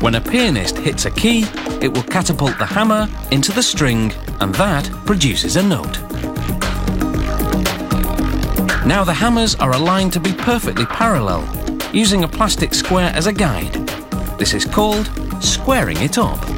When a pianist hits a key, it will catapult the hammer into the string and that produces a note. Now the hammers are aligned to be perfectly parallel, using a plastic square as a guide. This is called squaring it up.